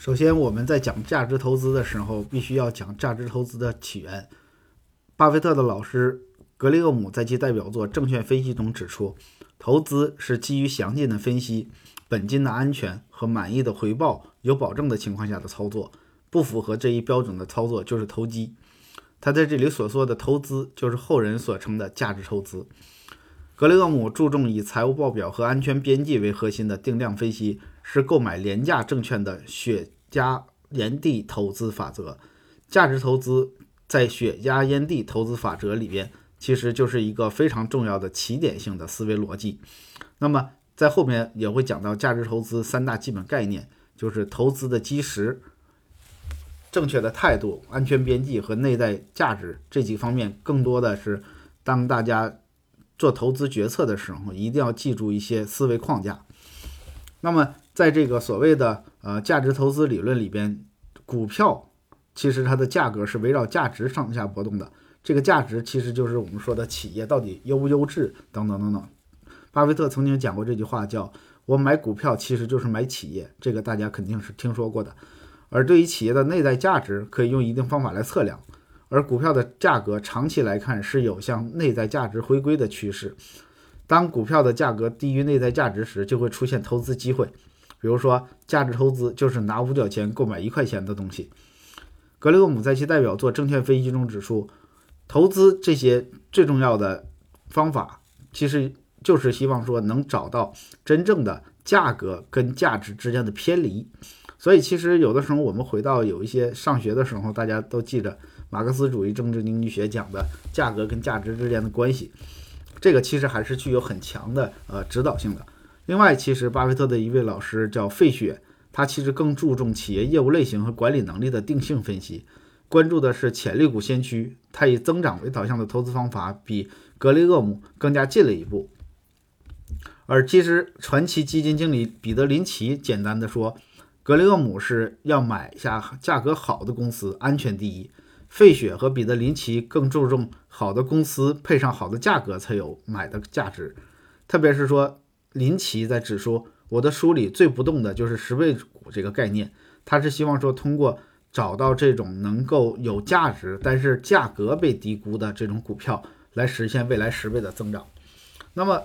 首先，我们在讲价值投资的时候，必须要讲价值投资的起源。巴菲特的老师格雷厄姆在其代表作《证券分析》中指出，投资是基于详尽的分析、本金的安全和满意的回报有保证的情况下的操作。不符合这一标准的操作就是投机。他在这里所说的投资，就是后人所称的价值投资。格雷厄姆注重以财务报表和安全边际为核心的定量分析。是购买廉价证券的雪茄烟蒂投资法则。价值投资在雪茄烟蒂投资法则里边，其实就是一个非常重要的起点性的思维逻辑。那么在后面也会讲到价值投资三大基本概念，就是投资的基石、正确的态度、安全边际和内在价值这几方面。更多的是当大家做投资决策的时候，一定要记住一些思维框架。那么。在这个所谓的呃价值投资理论里边，股票其实它的价格是围绕价值上下波动的。这个价值其实就是我们说的企业到底优不优质等等等等。巴菲特曾经讲过这句话，叫“我买股票其实就是买企业”，这个大家肯定是听说过的。而对于企业的内在价值，可以用一定方法来测量。而股票的价格长期来看是有向内在价值回归的趋势。当股票的价格低于内在价值时，就会出现投资机会。比如说，价值投资就是拿五角钱购买一块钱的东西。格雷厄姆在其代表作《证券分析》中指出，投资这些最重要的方法，其实就是希望说能找到真正的价格跟价值之间的偏离。所以，其实有的时候我们回到有一些上学的时候，大家都记着马克思主义政治经济学讲的价格跟价值之间的关系，这个其实还是具有很强的呃指导性的。另外，其实巴菲特的一位老师叫费雪，他其实更注重企业业务类型和管理能力的定性分析，关注的是潜力股先驱。他以增长为导向的投资方法比格雷厄姆更加进了一步。而其实传奇基金经理彼得林奇简单的说，格雷厄姆是要买下价格好的公司，安全第一。费雪和彼得林奇更注重好的公司配上好的价格才有买的价值，特别是说。林奇在指出，我的书里最不动的就是十倍股这个概念。他是希望说，通过找到这种能够有价值，但是价格被低估的这种股票，来实现未来十倍的增长。那么，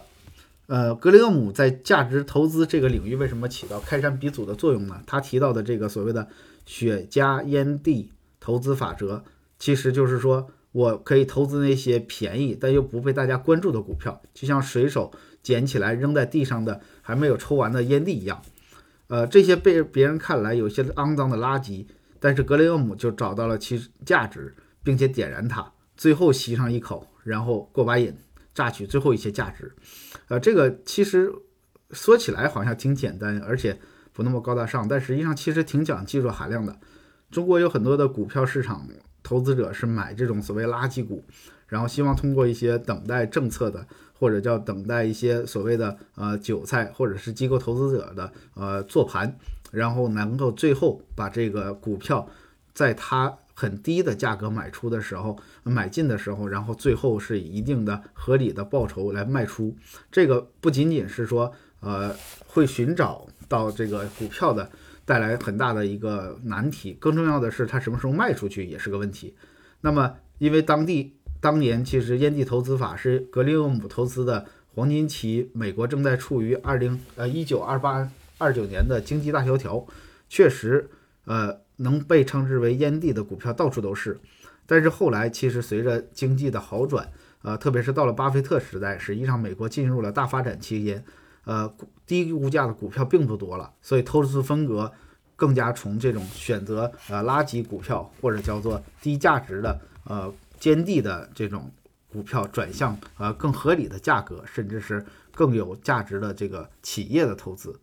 呃，格雷厄姆在价值投资这个领域为什么起到开山鼻祖的作用呢？他提到的这个所谓的雪茄烟蒂投资法则，其实就是说我可以投资那些便宜但又不被大家关注的股票，就像水手。捡起来扔在地上的还没有抽完的烟蒂一样，呃，这些被别人看来有些肮脏的垃圾，但是格雷厄姆就找到了其价值，并且点燃它，最后吸上一口，然后过把瘾，榨取最后一些价值。呃，这个其实说起来好像挺简单，而且不那么高大上，但实际上其实挺讲技术含量的。中国有很多的股票市场投资者是买这种所谓垃圾股，然后希望通过一些等待政策的。或者叫等待一些所谓的呃韭菜，或者是机构投资者的呃做盘，然后能够最后把这个股票在它很低的价格买出的时候买进的时候，然后最后是以一定的合理的报酬来卖出。这个不仅仅是说呃会寻找到这个股票的带来很大的一个难题，更重要的是它什么时候卖出去也是个问题。那么因为当地。当年其实烟蒂投资法是格雷厄姆投资的黄金期，美国正在处于二零呃一九二八二九年的经济大萧条，确实呃能被称之为烟蒂的股票到处都是。但是后来其实随着经济的好转，呃特别是到了巴菲特时代，实际上美国进入了大发展期间，呃低估价的股票并不多了，所以投资风格更加从这种选择呃垃圾股票或者叫做低价值的呃。坚地的这种股票转向呃更合理的价格，甚至是更有价值的这个企业的投资。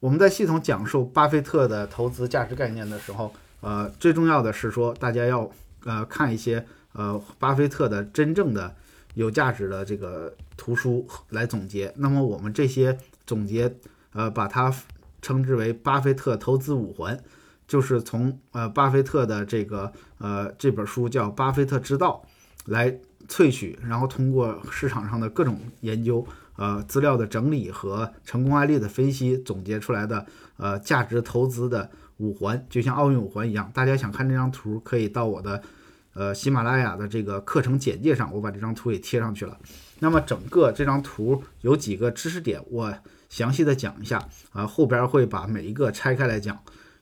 我们在系统讲述巴菲特的投资价值概念的时候，呃，最重要的是说大家要呃看一些呃巴菲特的真正的有价值的这个图书来总结。那么我们这些总结呃把它称之为巴菲特投资五环。就是从呃巴菲特的这个呃这本书叫《巴菲特之道》来萃取，然后通过市场上的各种研究、呃资料的整理和成功案例的分析，总结出来的呃价值投资的五环，就像奥运五环一样。大家想看这张图，可以到我的呃喜马拉雅的这个课程简介上，我把这张图也贴上去了。那么整个这张图有几个知识点，我详细的讲一下啊，后边会把每一个拆开来讲。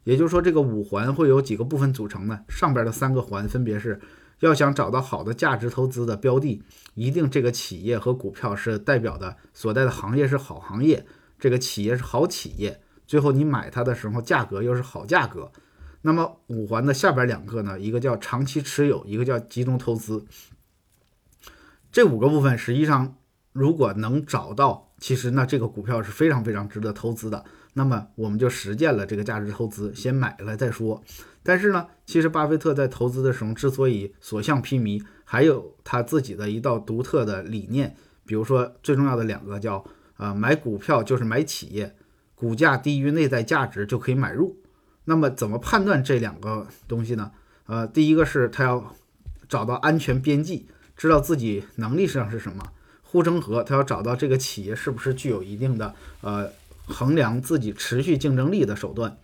也就是说，这个五环会有几个部分组成呢？上边的三个环分别是：要想找到好的价值投资的标的，一定这个企业和股票是代表的所在的行业是好行业，这个企业是好企业。最后你买它的时候，价格又是好价格。那么五环的下边两个呢？一个叫长期持有，一个叫集中投资。这五个部分实际上，如果能找到，其实那这个股票是非常非常值得投资的。那么我们就实践了这个价值投资，先买了再说。但是呢，其实巴菲特在投资的时候之所以所向披靡，还有他自己的一道独特的理念。比如说最重要的两个叫啊，买股票就是买企业，股价低于内在价值就可以买入。那么怎么判断这两个东西呢？呃，第一个是他要找到安全边际，知道自己能力上是什么。护城河，他要找到这个企业是不是具有一定的呃。衡量自己持续竞争力的手段，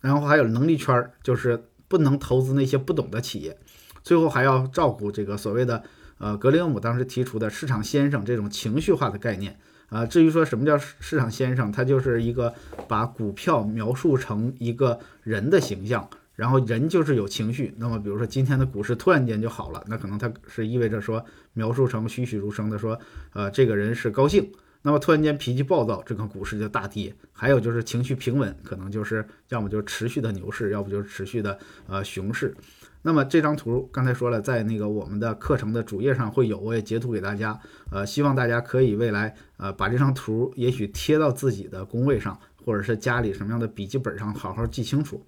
然后还有能力圈，就是不能投资那些不懂的企业，最后还要照顾这个所谓的呃格雷厄姆当时提出的市场先生这种情绪化的概念啊。至于说什么叫市场先生，他就是一个把股票描述成一个人的形象，然后人就是有情绪。那么比如说今天的股市突然间就好了，那可能他是意味着说描述成栩栩如生的说，呃这个人是高兴。那么突然间脾气暴躁，这个股市就大跌；还有就是情绪平稳，可能就是要么就是持续的牛市，要不就是持续的呃熊市。那么这张图刚才说了，在那个我们的课程的主页上会有，我也截图给大家。呃，希望大家可以未来呃把这张图也许贴到自己的工位上，或者是家里什么样的笔记本上，好好记清楚。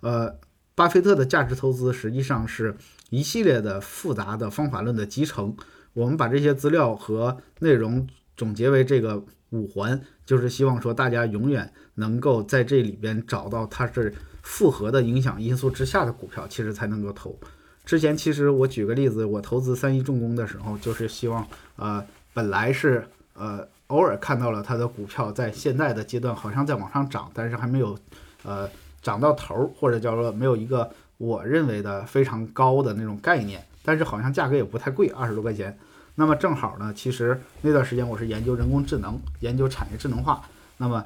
呃，巴菲特的价值投资实际上是一系列的复杂的方法论的集成。我们把这些资料和内容。总结为这个五环，就是希望说大家永远能够在这里边找到它是复合的影响因素之下的股票，其实才能够投。之前其实我举个例子，我投资三一重工的时候，就是希望呃本来是呃偶尔看到了它的股票在现在的阶段好像在往上涨，但是还没有呃涨到头，或者叫做没有一个我认为的非常高的那种概念，但是好像价格也不太贵，二十多块钱。那么正好呢，其实那段时间我是研究人工智能，研究产业智能化。那么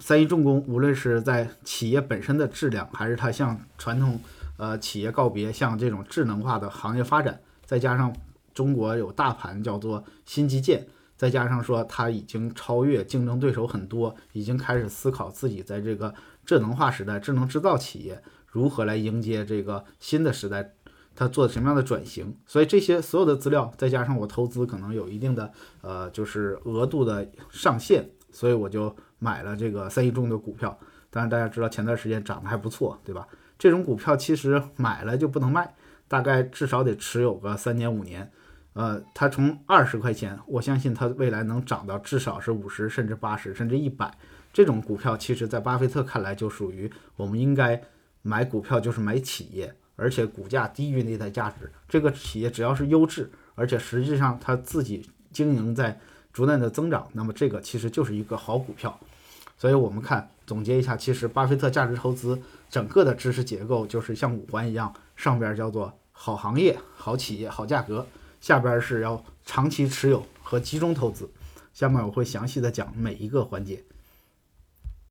三一重工无论是在企业本身的质量，还是它向传统呃企业告别，向这种智能化的行业发展，再加上中国有大盘叫做新基建，再加上说它已经超越竞争对手很多，已经开始思考自己在这个智能化时代，智能制造企业如何来迎接这个新的时代。他做什么样的转型？所以这些所有的资料，再加上我投资可能有一定的呃，就是额度的上限，所以我就买了这个三一重的股票。当然大家知道前段时间涨得还不错，对吧？这种股票其实买了就不能卖，大概至少得持有个三年五年。呃，它从二十块钱，我相信它未来能涨到至少是五十，甚至八十，甚至一百。这种股票其实在巴菲特看来就属于我们应该买股票就是买企业。而且股价低于内在价值，这个企业只要是优质，而且实际上它自己经营在逐渐的增长，那么这个其实就是一个好股票。所以我们看总结一下，其实巴菲特价值投资整个的知识结构就是像五环一样，上边叫做好行业、好企业、好价格，下边是要长期持有和集中投资。下面我会详细的讲每一个环节。